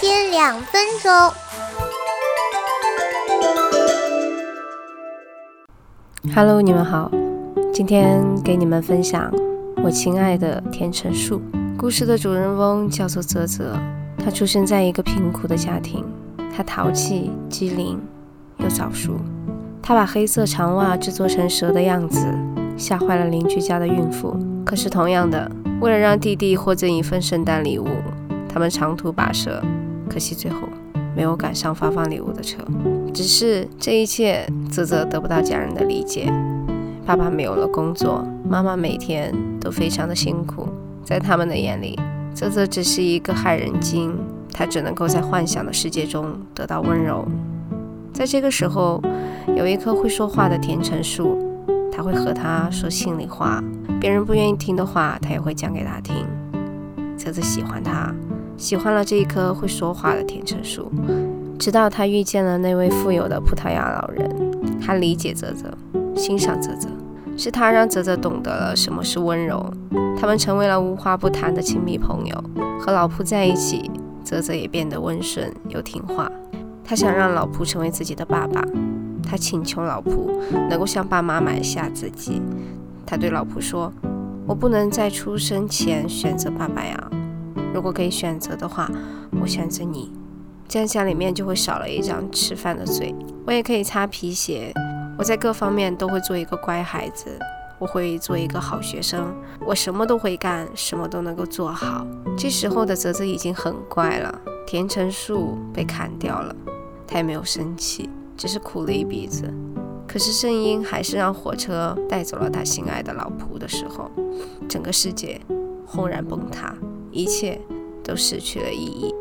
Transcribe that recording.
天两分钟。Hello，你们好，今天给你们分享我亲爱的田橙树。故事的主人翁叫做泽泽，他出生在一个贫苦的家庭，他淘气、机灵又早熟。他把黑色长袜制作成蛇的样子，吓坏了邻居家的孕妇。可是同样的，为了让弟弟获赠一份圣诞礼物，他们长途跋涉，可惜最后没有赶上发放礼物的车。只是这一切，泽泽得不到家人的理解。爸爸没有了工作，妈妈每天都非常的辛苦，在他们的眼里，泽泽只是一个害人精，他只能够在幻想的世界中得到温柔。在这个时候，有一棵会说话的甜橙树，他会和他说心里话，别人不愿意听的话，他也会讲给他听。泽泽喜欢他，喜欢了这一棵会说话的甜橙树。直到他遇见了那位富有的葡萄牙老人，他理解泽泽，欣赏泽泽，是他让泽泽懂得了什么是温柔。他们成为了无话不谈的亲密朋友。和老仆在一起，泽泽也变得温顺又听话。他想让老仆成为自己的爸爸，他请求老仆能够向爸妈买下自己。他对老仆说：“我不能在出生前选择爸爸呀，如果可以选择的话，我选择你。”这样家里面就会少了一张吃饭的嘴，我也可以擦皮鞋，我在各方面都会做一个乖孩子，我会做一个好学生，我什么都会干，什么都能够做好。这时候的泽泽已经很乖了，甜橙树被砍掉了，他也没有生气，只是哭了一鼻子。可是声音还是让火车带走了他心爱的老仆的时候，整个世界轰然崩塌，一切都失去了意义。